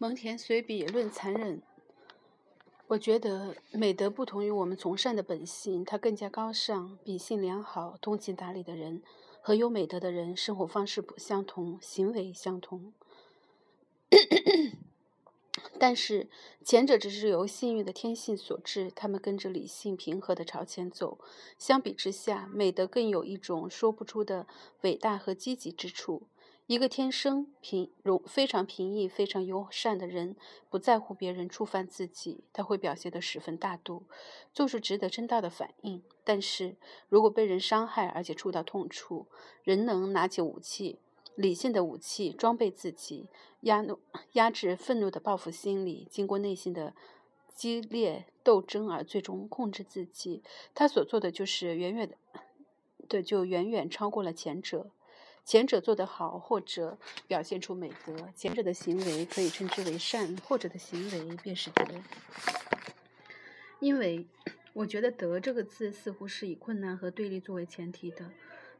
蒙恬随笔论残忍。我觉得美德不同于我们从善的本性，它更加高尚。秉性良好、通情达理的人和有美德的人，生活方式不相同，行为相同。但是前者只是由幸运的天性所致，他们跟着理性平和的朝前走。相比之下，美德更有一种说不出的伟大和积极之处。一个天生平容、非常平易、非常友善的人，不在乎别人触犯自己，他会表现得十分大度，做出值得称道的反应。但是如果被人伤害，而且触到痛处，人能拿起武器，理性的武器，装备自己，压怒、压制愤怒的报复心理，经过内心的激烈斗争而最终控制自己，他所做的就是远远的，的就远远超过了前者。前者做得好，或者表现出美德，前者的行为可以称之为善，后者的行为便是德。因为我觉得“德”这个字似乎是以困难和对立作为前提的，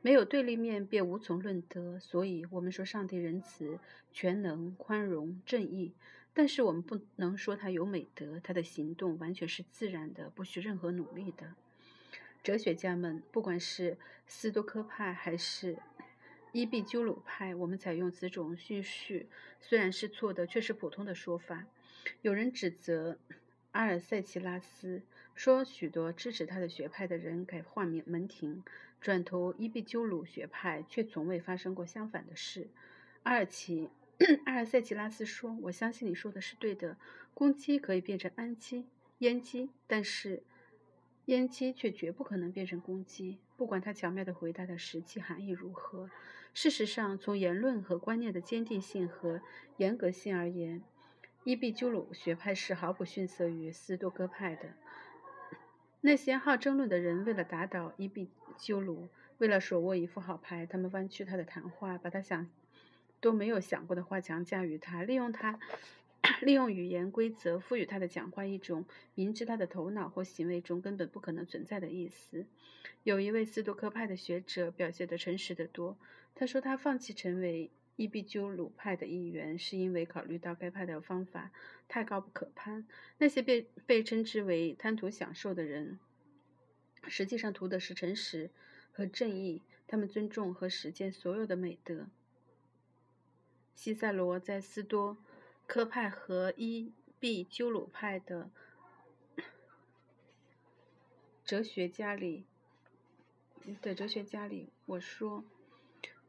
没有对立面便无从论德。所以，我们说上帝仁慈、全能、宽容、正义，但是我们不能说他有美德，他的行动完全是自然的，不需任何努力的。哲学家们，不管是斯多科派还是。伊壁鸠鲁派，我们采用此种叙序，虽然是错的，却是普通的说法。有人指责阿尔塞奇拉斯，说许多支持他的学派的人改换名门庭，转投伊壁鸠鲁学派，却从未发生过相反的事。阿尔奇 阿尔塞奇拉斯说：“我相信你说的是对的，公鸡可以变成氨鸡、阉鸡，但是。”阉鸡却绝不可能变成公鸡，不管他巧妙的回答的实际含义如何。事实上，从言论和观念的坚定性和严格性而言，伊壁鸠鲁学派是毫不逊色于斯多哥派的。那些好争论的人，为了打倒伊壁鸠鲁，为了手握一副好牌，他们弯曲他的谈话，把他想都没有想过的话强加于他，利用他。利用语言规则赋予他的讲话一种明知他的头脑或行为中根本不可能存在的意思。有一位斯多克派的学者表现得诚实得多。他说他放弃成为伊壁鸠鲁派的一员，是因为考虑到该派的方法太高不可攀。那些被被称之为贪图享受的人，实际上图的是诚实和正义。他们尊重和实践所有的美德。西塞罗在斯多。科派和伊壁鸠鲁派的 哲学家里的哲学家里，我说，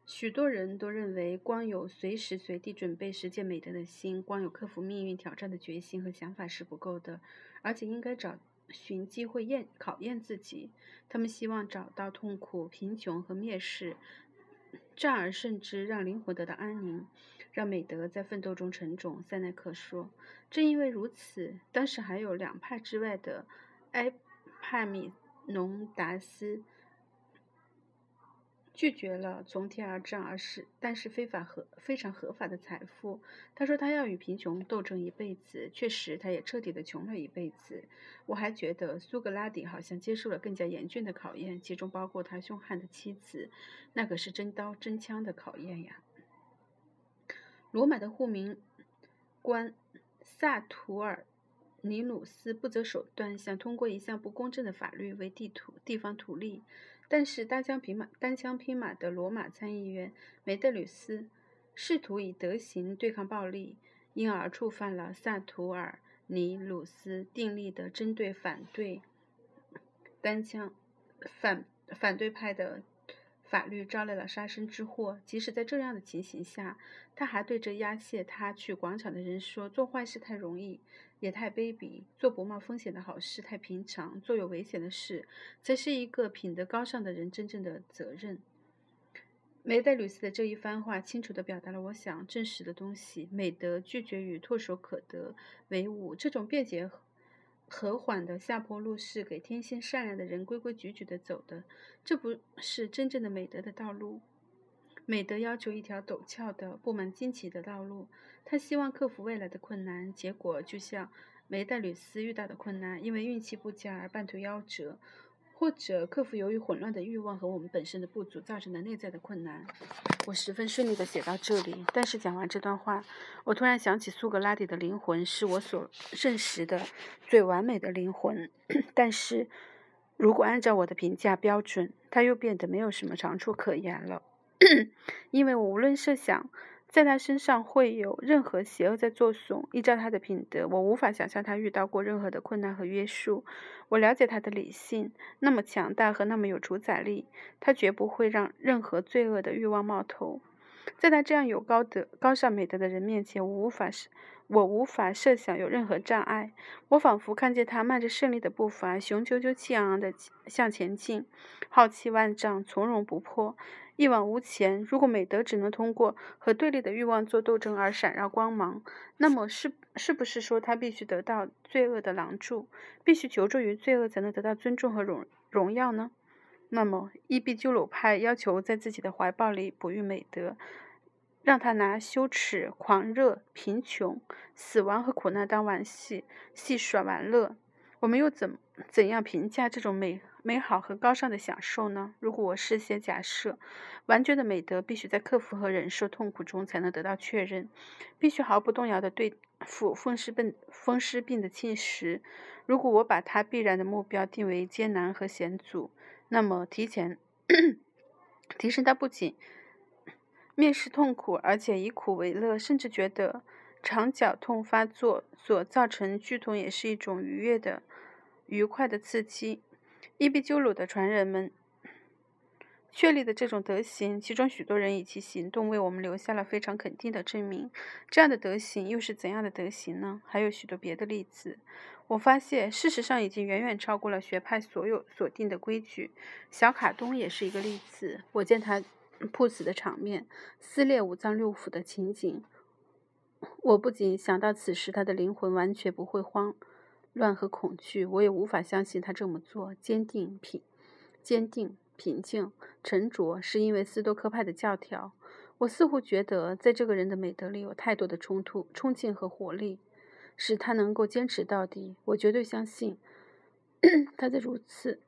许多人都认为，光有随时随地准备实践美德的心，光有克服命运挑战的决心和想法是不够的，而且应该找寻机会验考验自己。他们希望找到痛苦、贫穷和蔑视。战而胜之，让灵魂得到安宁，让美德在奋斗中成种。塞内克说：“正因为如此，当时还有两派之外的埃帕米农达斯。”拒绝了从天而降而是但是非法合非常合法的财富。他说他要与贫穷斗争一辈子。确实，他也彻底的穷了一辈子。我还觉得苏格拉底好像接受了更加严峻的考验，其中包括他凶悍的妻子。那可是真刀真枪的考验呀！罗马的护民官萨图尔尼努斯不择手段，想通过一项不公正的法律为地图地方图利。但是单枪匹马、单枪匹马的罗马参议员梅德吕斯试图以德行对抗暴力，因而触犯了萨图尔尼鲁斯订立的针对反对单枪反反对派的。法律招来了杀身之祸。即使在这样的情形下，他还对着押解他去广场的人说：“做坏事太容易，也太卑鄙；做不冒风险的好事太平常；做有危险的事，才是一个品德高尚的人真正的责任。”梅代吕斯的这一番话，清楚地表达了我想证实的东西：美德拒绝与唾手可得为伍。这种便捷。和缓的下坡路是给天性善良的人规规矩矩地走的，这不是真正的美德的道路。美德要求一条陡峭的、布满荆棘的道路。他希望克服未来的困难，结果就像梅代吕斯遇到的困难，因为运气不佳而半途夭折，或者克服由于混乱的欲望和我们本身的不足造成的内在的困难。我十分顺利的写到这里，但是讲完这段话，我突然想起苏格拉底的灵魂是我所认识的最完美的灵魂，但是如果按照我的评价标准，他又变得没有什么长处可言了，因为我无论设想。在他身上会有任何邪恶在作祟？依照他的品德，我无法想象他遇到过任何的困难和约束。我了解他的理性，那么强大和那么有主宰力，他绝不会让任何罪恶的欲望冒头。在他这样有高德、高尚美德的人面前，我无法是，我无法设想有任何障碍。我仿佛看见他迈着胜利的步伐，雄赳赳、气昂昂地向前进，浩气万丈，从容不迫。一往无前。如果美德只能通过和对立的欲望做斗争而闪耀光芒，那么是是不是说他必须得到罪恶的狼住，必须求助于罪恶才能得到尊重和荣荣耀呢？那么伊壁鸠鲁派要求在自己的怀抱里哺育美德，让他拿羞耻、狂热、贫穷、死亡和苦难当玩戏戏耍玩乐。我们又怎怎样评价这种美美好和高尚的享受呢？如果我事先假设，完全的美德必须在克服和忍受痛苦中才能得到确认，必须毫不动摇地对付风湿病风湿病的侵蚀。如果我把它必然的目标定为艰难和险阻，那么提前提升它不仅面试痛苦，而且以苦为乐，甚至觉得。肠绞痛发作所造成剧痛也是一种愉悦的、愉快的刺激。伊壁鸠鲁的传人们确立的这种德行，其中许多人以其行动为我们留下了非常肯定的证明。这样的德行又是怎样的德行呢？还有许多别的例子。我发现，事实上已经远远超过了学派所有所定的规矩。小卡东也是一个例子。我见他赴死的场面，撕裂五脏六腑的情景。我不仅想到此时他的灵魂完全不会慌乱和恐惧，我也无法相信他这么做坚定平、坚定平静、沉着，是因为斯多克派的教条。我似乎觉得，在这个人的美德里有太多的冲突、冲劲和活力，使他能够坚持到底。我绝对相信 他在如此。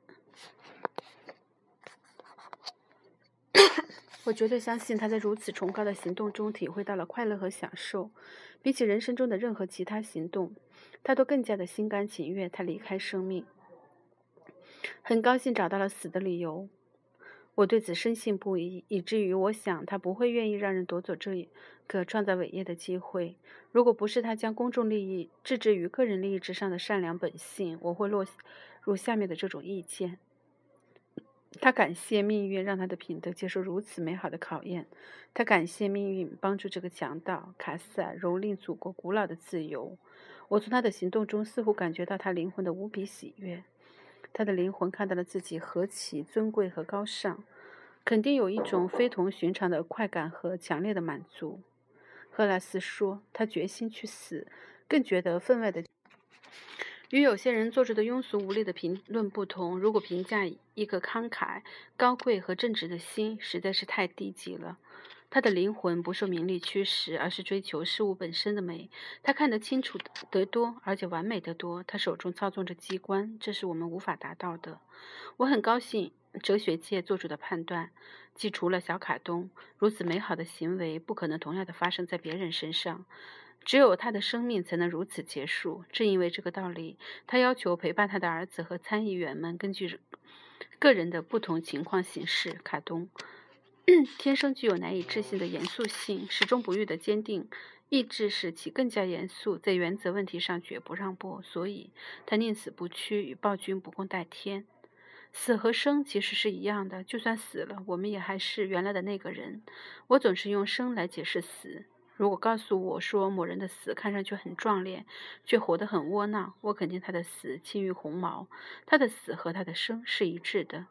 我绝对相信他在如此崇高的行动中体会到了快乐和享受，比起人生中的任何其他行动，他都更加的心甘情愿。他离开生命，很高兴找到了死的理由。我对此深信不疑，以至于我想他不会愿意让人夺走这一个创造伟业的机会。如果不是他将公众利益置之于个人利益之上的善良本性，我会落入下面的这种意见。他感谢命运让他的品德接受如此美好的考验。他感谢命运帮助这个强盗卡斯尔蹂躏祖国古老的自由。我从他的行动中似乎感觉到他灵魂的无比喜悦。他的灵魂看到了自己何其尊贵和高尚，肯定有一种非同寻常的快感和强烈的满足。赫拉斯说：“他决心去死，更觉得分外的。”与有些人做出的庸俗无力的评论不同，如果评价一个慷慨、高贵和正直的心，实在是太低级了。他的灵魂不受名利驱使，而是追求事物本身的美。他看得清楚得多，而且完美得多。他手中操纵着机关，这是我们无法达到的。我很高兴，哲学界做出的判断，即除了小卡东，如此美好的行为不可能同样的发生在别人身上。只有他的生命才能如此结束。正因为这个道理，他要求陪伴他的儿子和参议员们根据个人的不同情况行事。卡东 天生具有难以置信的严肃性，始终不渝的坚定意志使其更加严肃，在原则问题上绝不让步。所以，他宁死不屈，与暴君不共戴天。死和生其实是一样的，就算死了，我们也还是原来的那个人。我总是用生来解释死。如果告诉我说某人的死看上去很壮烈，却活得很窝囊，我肯定他的死轻于鸿毛，他的死和他的生是一致的。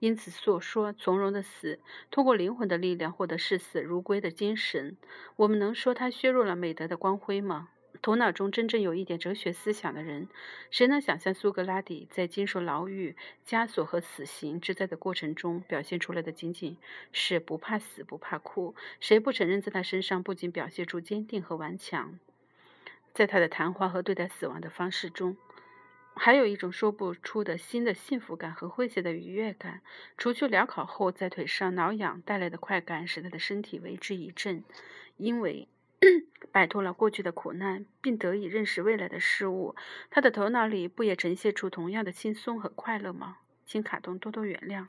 因此所说从容的死，通过灵魂的力量获得视死如归的精神，我们能说他削弱了美德的光辉吗？头脑中真正有一点哲学思想的人，谁能想象苏格拉底在经受牢狱、枷锁和死刑之灾的过程中表现出来的仅仅是不怕死、不怕哭？谁不承认在他身上不仅表现出坚定和顽强？在他的谈话和对待死亡的方式中，还有一种说不出的新的幸福感和诙谐的愉悦感。除去疗考后在腿上挠痒带来的快感，使他的身体为之一振，因为 摆脱了过去的苦难，并得以认识未来的事物，他的头脑里不也呈现出同样的轻松和快乐吗？请卡东多多原谅，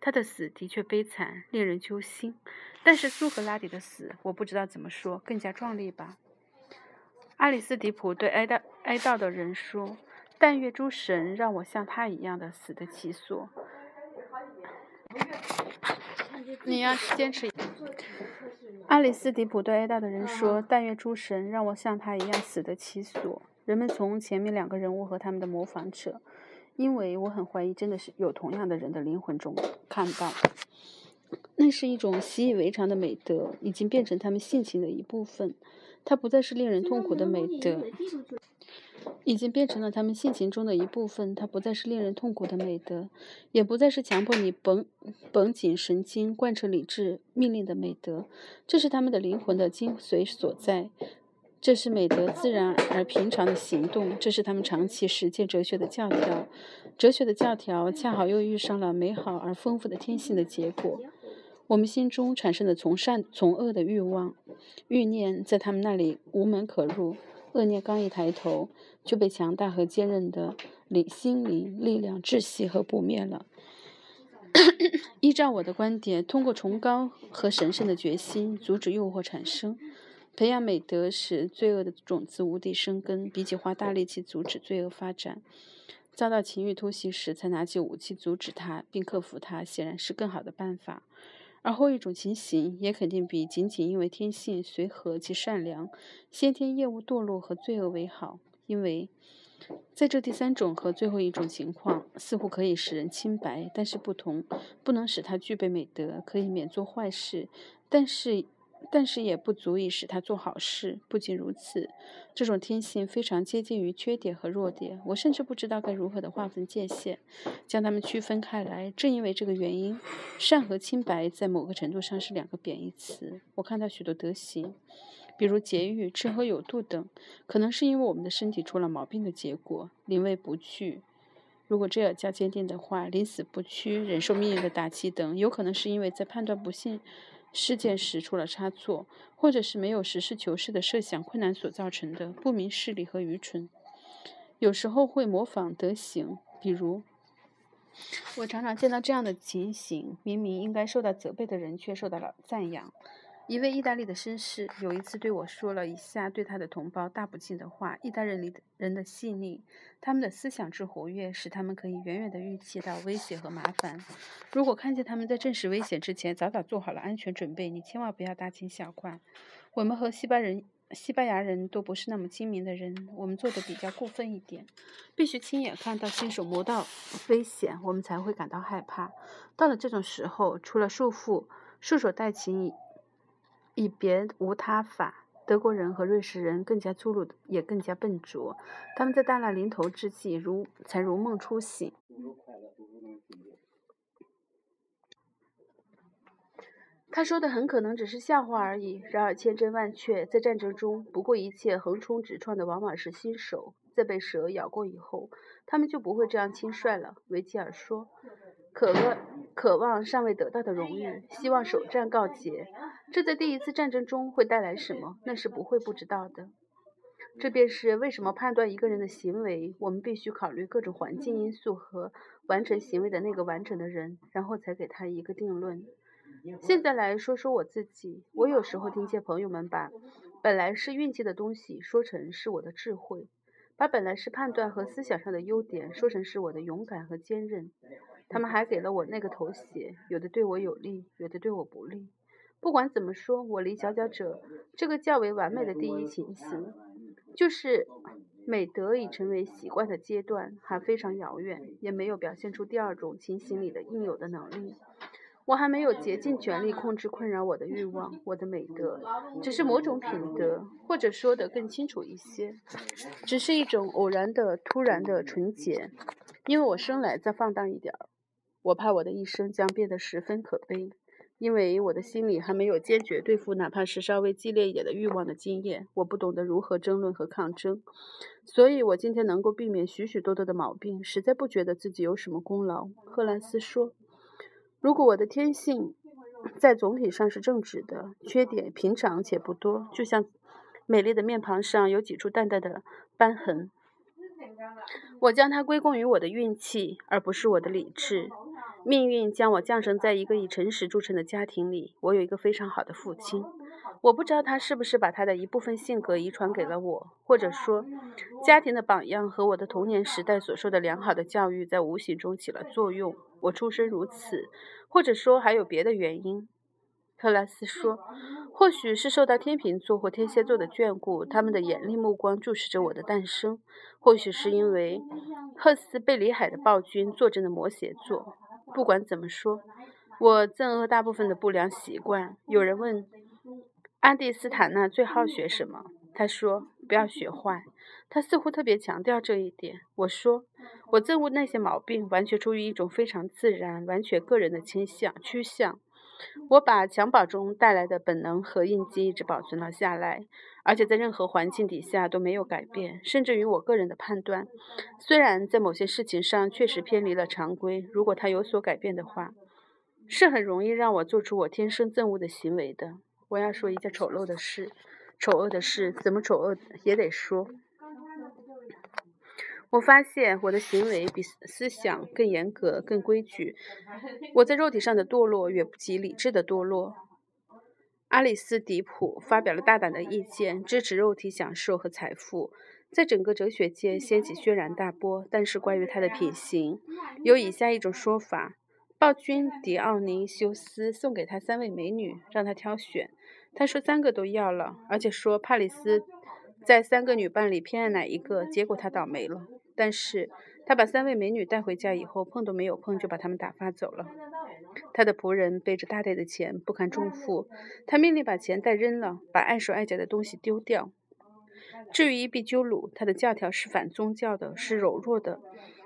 他的死的确悲惨，令人揪心。但是苏格拉底的死，我不知道怎么说，更加壮丽吧。阿里斯迪普对哀悼哀悼的人说：“但愿诸神让我像他一样的死得其所。”你要坚持。阿里斯迪普对哀悼的人说：“但愿诸神让我像他一样死得其所。”人们从前面两个人物和他们的模仿者。因为我很怀疑，真的是有同样的人的灵魂中看到，那是一种习以为常的美德，已经变成他们性情的一部分。它不再是令人痛苦的美德，已经变成了他们性情中的一部分。它不再是令人痛苦的美德，也不再是强迫你绷绷紧神经、贯彻理智命令的美德。这是他们的灵魂的精髓所在。这是美德自然而平常的行动，这是他们长期实践哲学的教条。哲学的教条恰好又遇上了美好而丰富的天性的结果。我们心中产生的从善从恶的欲望、欲念，在他们那里无门可入。恶念刚一抬头，就被强大和坚韧的理心灵力量窒息和扑灭了。依照我的观点，通过崇高和神圣的决心，阻止诱惑产生。培养美德使罪恶的种子无地生根，比起花大力气阻止罪恶发展，遭到情欲突袭时才拿起武器阻止它并克服它，显然是更好的办法。而后一种情形也肯定比仅仅因为天性随和及善良，先天业务堕落和罪恶为好。因为在这第三种和最后一种情况，似乎可以使人清白，但是不同，不能使他具备美德，可以免做坏事，但是。但是也不足以使他做好事。不仅如此，这种天性非常接近于缺点和弱点。我甚至不知道该如何的划分界限，将它们区分开来。正因为这个原因，善和清白在某个程度上是两个贬义词。我看到许多德行，比如节欲、吃喝有度等，可能是因为我们的身体出了毛病的结果。临危不惧，如果这样加坚定的话，临死不屈、忍受命运的打击等，有可能是因为在判断不幸。事件时出了差错，或者是没有实事求是的设想困难所造成的不明事理和愚蠢，有时候会模仿德行，比如，我常常见到这样的情形：明明应该受到责备的人，却受到了赞扬。一位意大利的绅士有一次对我说了以下对他的同胞大不敬的话：意大利人的人的细腻，他们的思想之活跃，使他们可以远远地预期到威胁和麻烦。如果看见他们在正式危险之前早早做好了安全准备，你千万不要大惊小怪。我们和西班人、西班牙人都不是那么精明的人，我们做的比较过分一点，必须亲眼看到、亲手摸到危险，我们才会感到害怕。到了这种时候，除了束缚、束手待擒。以别无他法。德国人和瑞士人更加粗鲁，也更加笨拙。他们在大难临头之际，如才如梦初醒。他说的很可能只是笑话而已。然而千真万确，在战争中，不顾一切横冲直撞的往往是新手。在被蛇咬过以后，他们就不会这样轻率了。维吉尔说。可恶渴望尚未得到的荣誉，希望首战告捷。这在第一次战争中会带来什么？那是不会不知道的。这便是为什么判断一个人的行为，我们必须考虑各种环境因素和完成行为的那个完整的人，然后才给他一个定论。现在来说说我自己，我有时候听见朋友们把本来是运气的东西说成是我的智慧，把本来是判断和思想上的优点说成是我的勇敢和坚韧。他们还给了我那个头衔，有的对我有利，有的对我不利。不管怎么说，我离佼佼者这个较为完美的第一情形，就是美德已成为习惯的阶段，还非常遥远，也没有表现出第二种情形里的应有的能力。我还没有竭尽全力控制困扰我的欲望，我的美德只是某种品德，或者说得更清楚一些，只是一种偶然的、突然的纯洁，因为我生来再放荡一点儿。我怕我的一生将变得十分可悲，因为我的心里还没有坚决对付哪怕是稍微激烈一点的欲望的经验，我不懂得如何争论和抗争，所以我今天能够避免许许多多的毛病，实在不觉得自己有什么功劳。赫兰斯说：“如果我的天性在总体上是正直的，缺点平常且不多，就像美丽的面庞上有几处淡淡的斑痕，我将它归功于我的运气，而不是我的理智。”命运将我降生在一个以诚实著称的家庭里。我有一个非常好的父亲，我不知道他是不是把他的一部分性格遗传给了我，或者说，家庭的榜样和我的童年时代所受的良好的教育在无形中起了作用。我出生如此，或者说还有别的原因。特拉斯说，或许是受到天秤座或天蝎座的眷顾，他们的严厉目光注视着我的诞生；或许是因为赫斯贝里海的暴君坐镇的摩羯座。不管怎么说，我憎恶大部分的不良习惯。有人问安迪斯坦纳最好学什么，他说不要学坏。他似乎特别强调这一点。我说我憎恶那些毛病，完全出于一种非常自然、完全个人的倾向趋向。我把襁褓中带来的本能和印记一直保存了下来。而且在任何环境底下都没有改变，甚至于我个人的判断，虽然在某些事情上确实偏离了常规，如果它有所改变的话，是很容易让我做出我天生憎恶的行为的。我要说一件丑陋的事，丑恶的事，怎么丑恶也得说。我发现我的行为比思想更严格、更规矩。我在肉体上的堕落远不及理智的堕落。阿里斯迪普发表了大胆的意见，支持肉体享受和财富，在整个哲学界掀起轩然大波。但是关于他的品行，有以下一种说法：暴君迪奥尼修斯送给他三位美女，让他挑选。他说三个都要了，而且说帕里斯在三个女伴里偏爱哪一个。结果他倒霉了。但是他把三位美女带回家以后，碰都没有碰就把他们打发走了。他的仆人背着大袋的钱不堪重负，他命令把钱袋扔了，把碍手碍脚的东西丢掉。至于伊壁鸠鲁，他的教条是反宗教的，是柔弱的。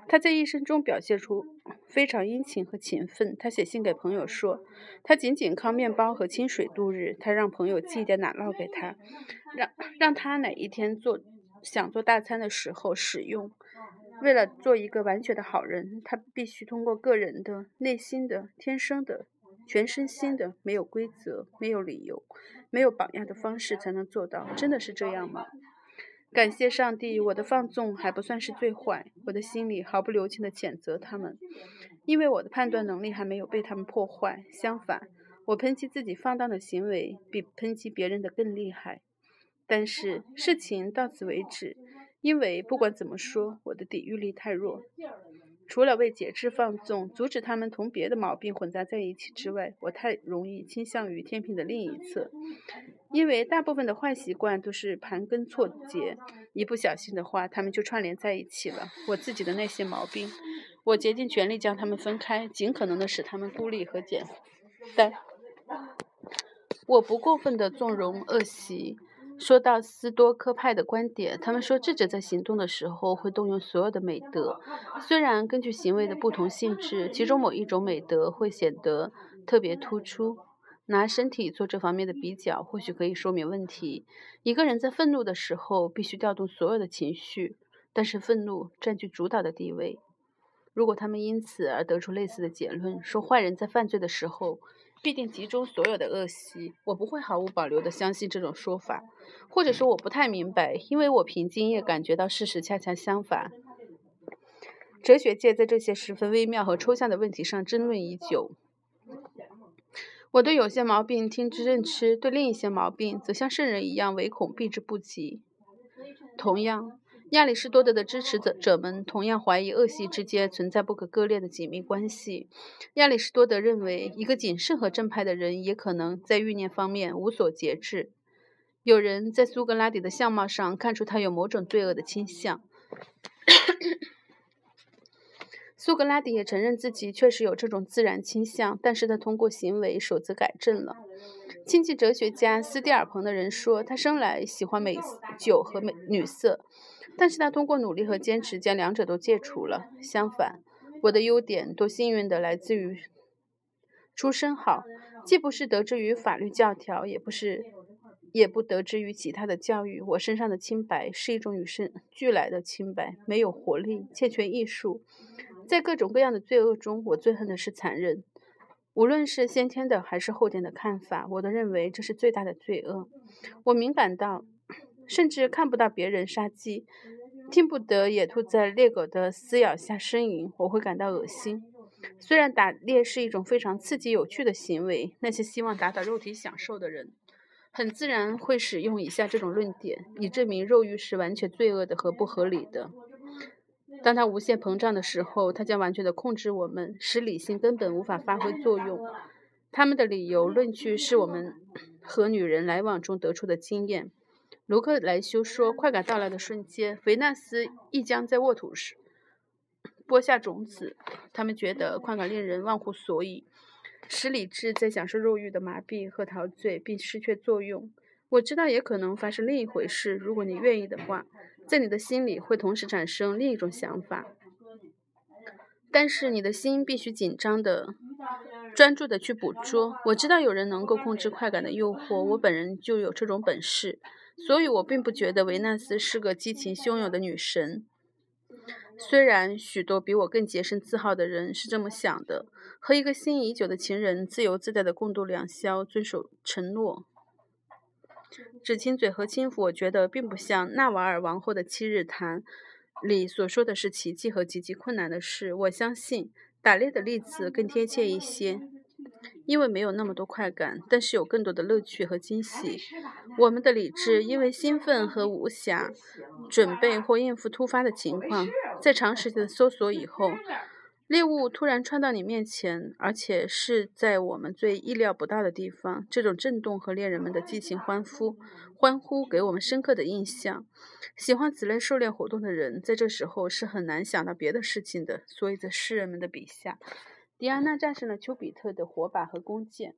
他在一生中表现出非常殷勤和勤奋。他写信给朋友说，他仅仅靠面包和清水度日。他让朋友寄点奶酪给他，让让他哪一天做想做大餐的时候使用。为了做一个完全的好人，他必须通过个人的、内心的、天生的、全身心的、没有规则、没有理由、没有榜样的方式才能做到。真的是这样吗？感谢上帝，我的放纵还不算是最坏。我的心里毫不留情地谴责他们，因为我的判断能力还没有被他们破坏。相反，我抨击自己放荡的行为比抨击别人的更厉害。但是事情到此为止。因为不管怎么说，我的抵御力太弱。除了为节制放纵，阻止他们同别的毛病混杂在一起之外，我太容易倾向于天平的另一侧。因为大部分的坏习惯都是盘根错节，一不小心的话，他们就串联在一起了。我自己的那些毛病，我竭尽全力将他们分开，尽可能的使他们孤立和简单。我不过分的纵容恶习。说到斯多克派的观点，他们说智者在行动的时候会动用所有的美德，虽然根据行为的不同性质，其中某一种美德会显得特别突出。拿身体做这方面的比较，或许可以说明问题。一个人在愤怒的时候必须调动所有的情绪，但是愤怒占据主导的地位。如果他们因此而得出类似的结论，说坏人在犯罪的时候。必定集中所有的恶习，我不会毫无保留地相信这种说法，或者说我不太明白，因为我凭经验感觉到事实恰恰相反。哲学界在这些十分微妙和抽象的问题上争论已久。我对有些毛病听之任之，对另一些毛病则像圣人一样唯恐避之不及。同样。亚里士多德的支持者者们同样怀疑恶习之间存在不可割裂的紧密关系。亚里士多德认为，一个谨慎和正派的人也可能在欲念方面无所节制。有人在苏格拉底的相貌上看出他有某种罪恶的倾向。苏格拉底也承认自己确实有这种自然倾向，但是他通过行为守则改正了。亲近哲学家斯蒂尔彭的人说，他生来喜欢美酒和美女色。但是他通过努力和坚持将两者都戒除了。相反，我的优点多幸运的来自于出身好，既不是得之于法律教条，也不是，也不得之于其他的教育。我身上的清白是一种与生俱来的清白，没有活力，欠缺艺术。在各种各样的罪恶中，我最恨的是残忍。无论是先天的还是后天的看法，我都认为这是最大的罪恶。我敏感到，甚至看不到别人杀鸡，听不得野兔在猎狗的撕咬下呻吟，我会感到恶心。虽然打猎是一种非常刺激有趣的行为，那些希望达到肉体享受的人，很自然会使用以下这种论点，以证明肉欲是完全罪恶的和不合理的。当它无限膨胀的时候，它将完全的控制我们，使理性根本无法发挥作用。他们的理由论据是我们和女人来往中得出的经验。卢克莱修说，快感到来的瞬间，维纳斯亦将在沃土时播下种子。他们觉得快感令人忘乎所以，使理智在享受肉欲的麻痹和陶醉，并失去作用。我知道也可能发生另一回事，如果你愿意的话。在你的心里会同时产生另一种想法，但是你的心必须紧张的、专注的去捕捉。我知道有人能够控制快感的诱惑，我本人就有这种本事，所以我并不觉得维纳斯是个激情汹涌的女神。虽然许多比我更洁身自好的人是这么想的，和一个心仪已久的情人自由自在的共度良宵，遵守承诺。只亲嘴和轻抚，我觉得并不像纳瓦尔王后的七日谈里所说的是奇迹和极其困难的事。我相信打猎的例子更贴切一些，因为没有那么多快感，但是有更多的乐趣和惊喜。我们的理智因为兴奋和无暇准备或应付突发的情况，在长时间的搜索以后。猎物突然窜到你面前，而且是在我们最意料不到的地方。这种震动和猎人们的激情欢呼，欢呼给我们深刻的印象。喜欢此类狩猎活动的人，在这时候是很难想到别的事情的。所以在诗人们的笔下，迪安娜战胜了丘比特的火把和弓箭。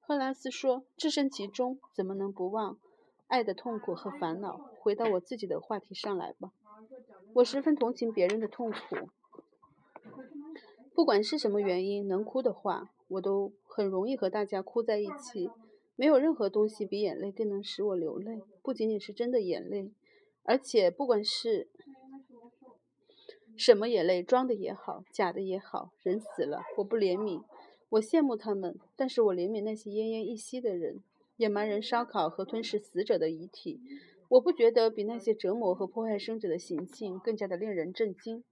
赫拉斯说：“置身其中，怎么能不忘爱的痛苦和烦恼？”回到我自己的话题上来吧。我十分同情别人的痛苦。不管是什么原因，能哭的话，我都很容易和大家哭在一起。没有任何东西比眼泪更能使我流泪，不仅仅是真的眼泪，而且不管是什么眼泪，装的也好，假的也好。人死了，我不怜悯，我羡慕他们，但是我怜悯那些奄奄一息的人。野蛮人烧烤和吞噬死者的遗体，我不觉得比那些折磨和迫害生者的行径更加的令人震惊。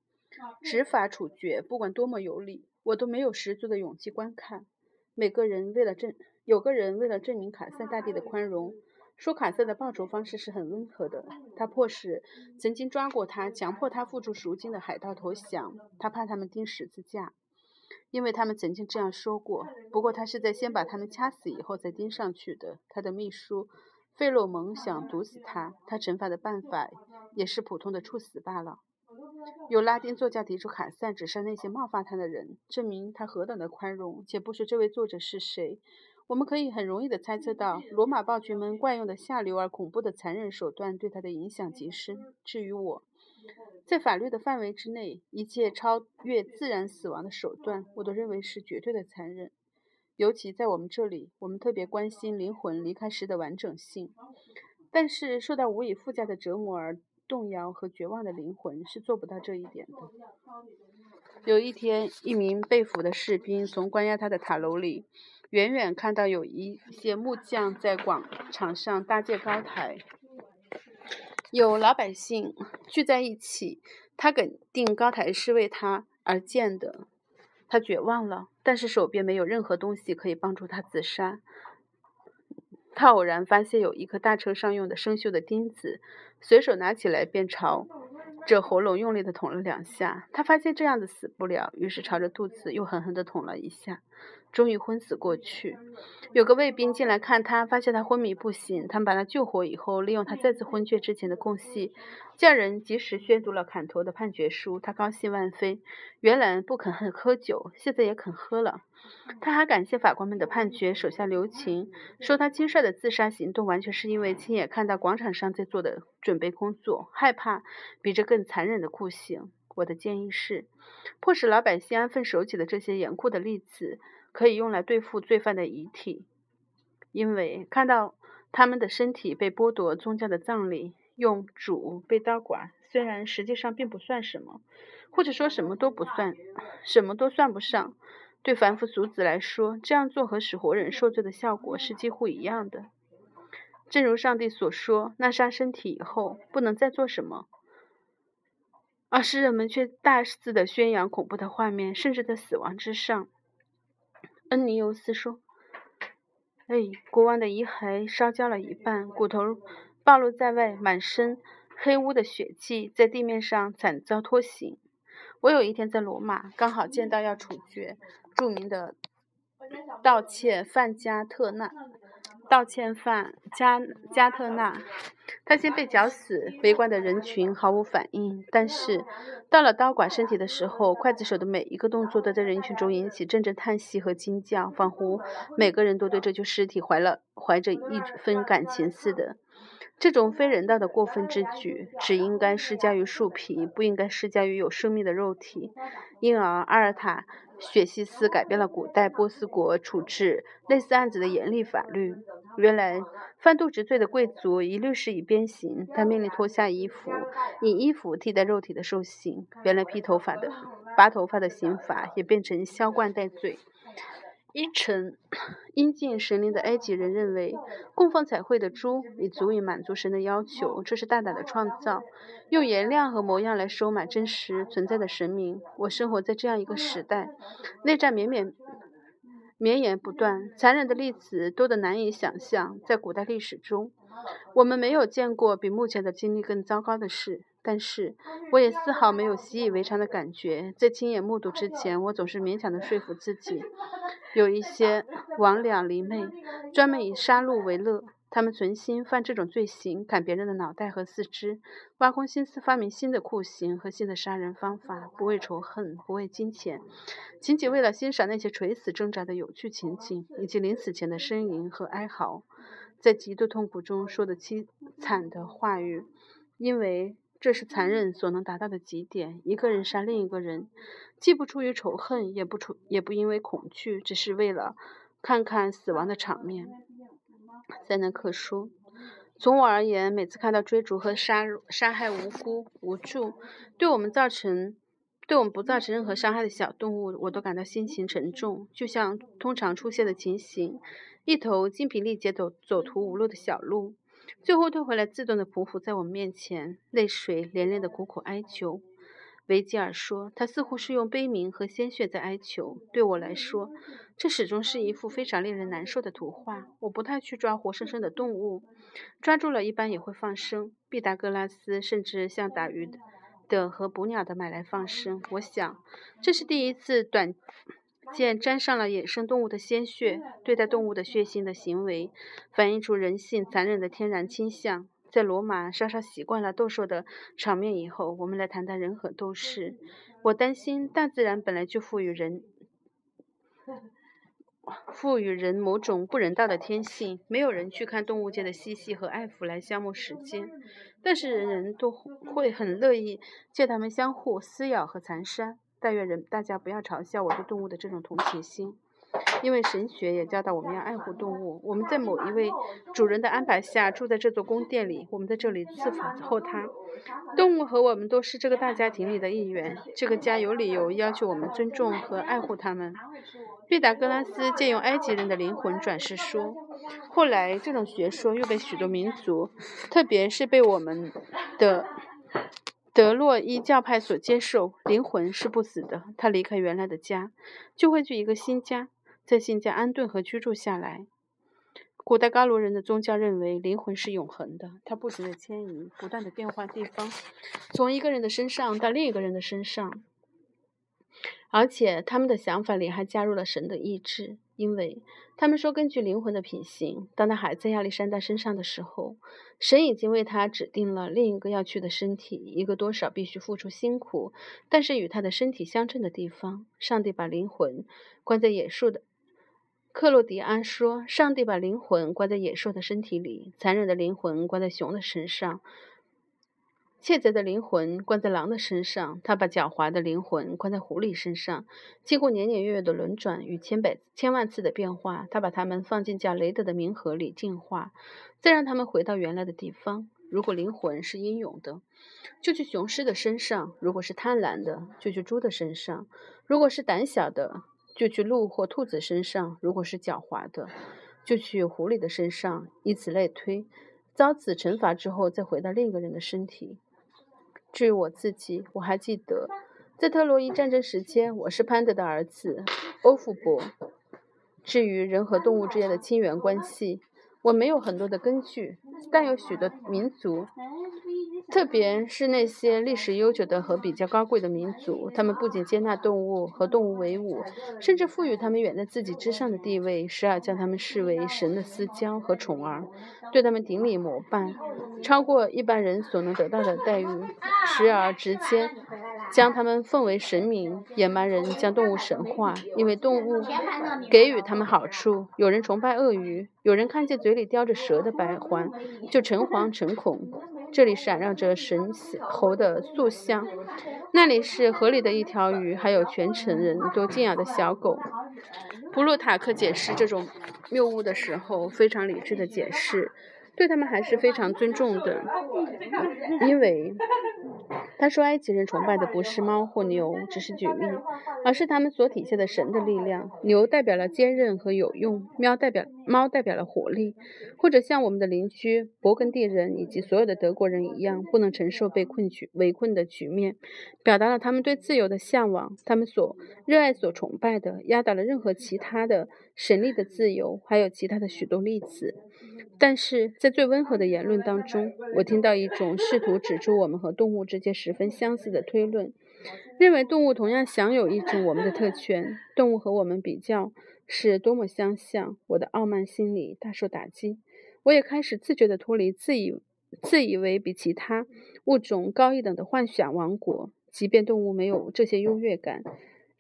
执法处决，不管多么有理，我都没有十足的勇气观看。每个人为了证，有个人为了证明卡塞大帝的宽容，说卡塞的报仇方式是很温和的。他迫使曾经抓过他、强迫他付出赎金的海盗投降。他怕他们钉十字架，因为他们曾经这样说过。不过他是在先把他们掐死以后再钉上去的。他的秘书费洛蒙想毒死他，他惩罚的办法也是普通的处死罢了。有拉丁作家提出凯撒只杀那些冒犯他的人，证明他何等的宽容，且不说这位作者是谁，我们可以很容易地猜测到罗马暴君们惯用的下流而恐怖的残忍手段对他的影响极深。至于我，在法律的范围之内，一切超越自然死亡的手段，我都认为是绝对的残忍。尤其在我们这里，我们特别关心灵魂离开时的完整性，但是受到无以复加的折磨而。动摇和绝望的灵魂是做不到这一点的。有一天，一名被俘的士兵从关押他的塔楼里，远远看到有一些木匠在广场上搭建高台，有老百姓聚在一起。他肯定高台是为他而建的。他绝望了，但是手边没有任何东西可以帮助他自杀。他偶然发现有一颗大车上用的生锈的钉子，随手拿起来便朝这喉咙用力的捅了两下。他发现这样子死不了，于是朝着肚子又狠狠的捅了一下。终于昏死过去。有个卫兵进来看他，发现他昏迷不醒。他们把他救活以后，利用他再次昏厥之前的空隙，叫人及时宣读了砍头的判决书。他高兴万分，原来不肯喝酒，现在也肯喝了。他还感谢法官们的判决，手下留情，说他轻率的自杀行动完全是因为亲眼看到广场上在做的准备工作，害怕比这更残忍的酷刑。我的建议是，迫使老百姓安分守己的这些严酷的例子。可以用来对付罪犯的遗体，因为看到他们的身体被剥夺宗教的葬礼，用主被刀剐，虽然实际上并不算什么，或者说什么都不算，什么都算不上。对凡夫俗子来说，这样做和使活人受罪的效果是几乎一样的。正如上帝所说，那杀身体以后不能再做什么。而诗人们却大肆的宣扬恐怖的画面，甚至在死亡之上。恩尼尤斯说：“哎，国王的遗骸烧焦了一半，骨头暴露在外，满身黑污的血迹在地面上惨遭拖行。我有一天在罗马，刚好见到要处决著名的盗窃范加特纳。”道歉犯加加特纳，他先被绞死，围观的人群毫无反应。但是到了刀剐身体的时候，刽子手的每一个动作都在人群中引起阵阵叹息和惊叫，仿佛每个人都对这具尸体怀了怀着一分感情似的。这种非人道的过分之举，只应该施加于树皮，不应该施加于有生命的肉体。因而，阿尔塔。雪西斯改变了古代波斯国处置类似案子的严厉法律。原来，犯渎职罪的贵族一律是以鞭刑。他命令脱下衣服，以衣服替代肉体的受刑。原来，披头发的、拔头发的刑罚也变成削冠戴罪。阴沉、阴敬神灵的埃及人认为，供奉彩绘的猪已足以满足神的要求，这是大胆的创造，用颜料和模样来收买真实存在的神明。我生活在这样一个时代，内战绵绵绵延不断，残忍的例子多得难以想象。在古代历史中，我们没有见过比目前的经历更糟糕的事。但是，我也丝毫没有习以为常的感觉。在亲眼目睹之前，我总是勉强地说服自己，有一些魍魉离魅，专门以杀戮为乐。他们存心犯这种罪行，砍别人的脑袋和四肢，挖空心思发明新的酷刑和新的杀人方法，不为仇恨，不为金钱，仅仅为了欣赏那些垂死挣扎的有趣情景，以及临死前的呻吟和哀嚎，在极度痛苦中说的凄惨的话语，因为。这是残忍所能达到的极点。一个人杀另一个人，既不出于仇恨，也不出，也不因为恐惧，只是为了看看死亡的场面。塞南克说：“从我而言，每次看到追逐和杀杀害无辜、无助，对我们造成对我们不造成任何伤害的小动物，我都感到心情沉重，就像通常出现的情形：一头精疲力竭、走走投无路的小鹿。”最后退回来，自动的匍匐在我面前，泪水连连的苦苦哀求。维吉尔说：“他似乎是用悲鸣和鲜血在哀求。”对我来说，这始终是一幅非常令人难受的图画。我不太去抓活生生的动物，抓住了一般也会放生。毕达哥拉斯甚至像打鱼的和捕鸟的买来放生。我想，这是第一次短。见沾上了野生动物的鲜血，对待动物的血腥的行为，反映出人性残忍的天然倾向。在罗马稍稍习惯了斗兽的场面以后，我们来谈谈人和斗士。我担心大自然本来就赋予人赋予人某种不人道的天性，没有人去看动物界的嬉戏和爱抚来消磨时间，但是人人都会很乐意见他们相互撕咬和残杀。但愿人大家不要嘲笑我对动物的这种同情心，因为神学也教导我们要爱护动物。我们在某一位主人的安排下住在这座宫殿里，我们在这里伺候他。动物和我们都是这个大家庭里的一员，这个家有理由要求我们尊重和爱护他们。毕达哥拉斯借用埃及人的灵魂转世说，后来这种学说又被许多民族，特别是被我们的。德洛伊教派所接受，灵魂是不死的。他离开原来的家，就会去一个新家，在新家安顿和居住下来。古代高卢人的宗教认为，灵魂是永恒的，它不停的迁移，不断的变换地方，从一个人的身上到另一个人的身上。而且他们的想法里还加入了神的意志，因为他们说，根据灵魂的品行，当他还在亚历山大身上的时候，神已经为他指定了另一个要去的身体，一个多少必须付出辛苦，但是与他的身体相称的地方。上帝把灵魂关在野兽的克洛迪安说，上帝把灵魂关在野兽的身体里，残忍的灵魂关在熊的身上。窃贼的灵魂关在狼的身上，他把狡猾的灵魂关在狐狸身上。经过年年月月的轮转与千百千万次的变化，他把它们放进叫雷德的冥盒里净化，再让他们回到原来的地方。如果灵魂是英勇的，就去雄狮的身上；如果是贪婪的，就去猪的身上；如果是胆小的，就去鹿或兔子身上；如果是狡猾的，就去狐狸的身上，以此类推。遭此惩罚之后，再回到另一个人的身体。至于我自己，我还记得，在特洛伊战争时期，我是潘德的儿子欧福伯。至于人和动物之间的亲缘关系，我没有很多的根据，但有许多民族。特别是那些历史悠久的和比较高贵的民族，他们不仅接纳动物和动物为伍，甚至赋予他们远在自己之上的地位，时而将他们视为神的私交和宠儿，对他们顶礼膜拜，超过一般人所能得到的待遇；时而直接将他们奉为神明。野蛮人将动物神化，因为动物给予他们好处。有人崇拜鳄鱼，有人看见嘴里叼着蛇的白环就诚惶诚恐。这里闪耀着神猴的塑像，那里是河里的一条鱼，还有全城人都敬仰的小狗。布鲁塔克解释这种谬误的时候，非常理智的解释。对他们还是非常尊重的，因为他说埃及人崇拜的不是猫或牛，只是举例，而是他们所体现的神的力量。牛代表了坚韧和有用，喵代表猫代表了活力，或者像我们的邻居勃艮第人以及所有的德国人一样，不能承受被困局围困的局面，表达了他们对自由的向往。他们所热爱、所崇拜的，压倒了任何其他的神力的自由，还有其他的许多例子。但是在最温和的言论当中，我听到一种试图指出我们和动物之间十分相似的推论，认为动物同样享有一种我们的特权。动物和我们比较是多么相像！我的傲慢心理大受打击，我也开始自觉地脱离自以自以为比其他物种高一等的幻想王国，即便动物没有这些优越感。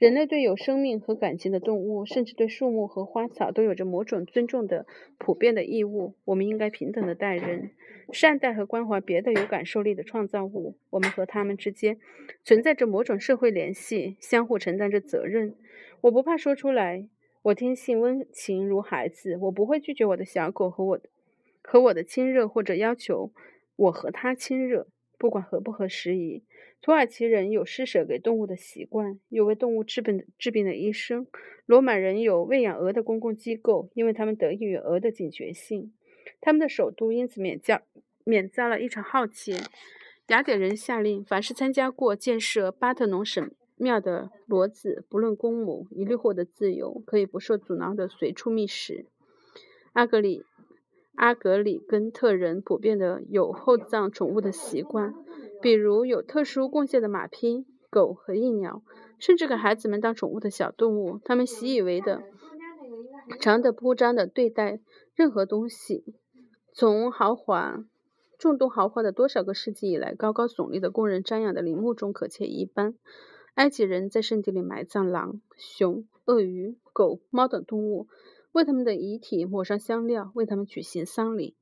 人类对有生命和感情的动物，甚至对树木和花草，都有着某种尊重的普遍的义务。我们应该平等的待人，善待和关怀别的有感受力的创造物。我们和他们之间存在着某种社会联系，相互承担着责任。我不怕说出来，我听信温情如孩子。我不会拒绝我的小狗和我和我的亲热，或者要求我和它亲热，不管合不合时宜。土耳其人有施舍给动物的习惯，有为动物治病治病的医生。罗马人有喂养鹅的公共机构，因为他们得益于鹅的警觉性。他们的首都因此免遭免遭了一场浩劫。雅典人下令，凡是参加过建设巴特农神庙的骡子，不论公母，一律获得自由，可以不受阻挠地随处觅食。阿格里阿格里根特人普遍的有厚葬宠物的习惯。比如有特殊贡献的马匹、狗和翼鸟，甚至给孩子们当宠物的小动物，他们习以为、常的铺张的对待任何东西。从豪华、众多豪华的多少个世纪以来，高高耸立的供人瞻仰的陵墓中可见一斑。埃及人在圣地里埋葬狼、熊、鳄鱼、狗、猫等动物，为他们的遗体抹上香料，为他们举行丧礼。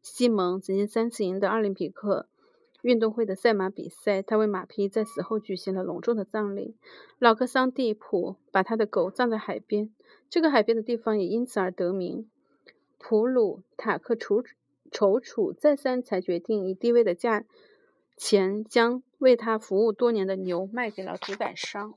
西蒙曾经三次赢得奥林匹克。运动会的赛马比赛，他为马匹在死后举行了隆重的葬礼。老克桑蒂普把他的狗葬在海边，这个海边的地方也因此而得名。普鲁塔克楚踌躇再三，才决定以低微的价钱将为他服务多年的牛卖给了屠宰商。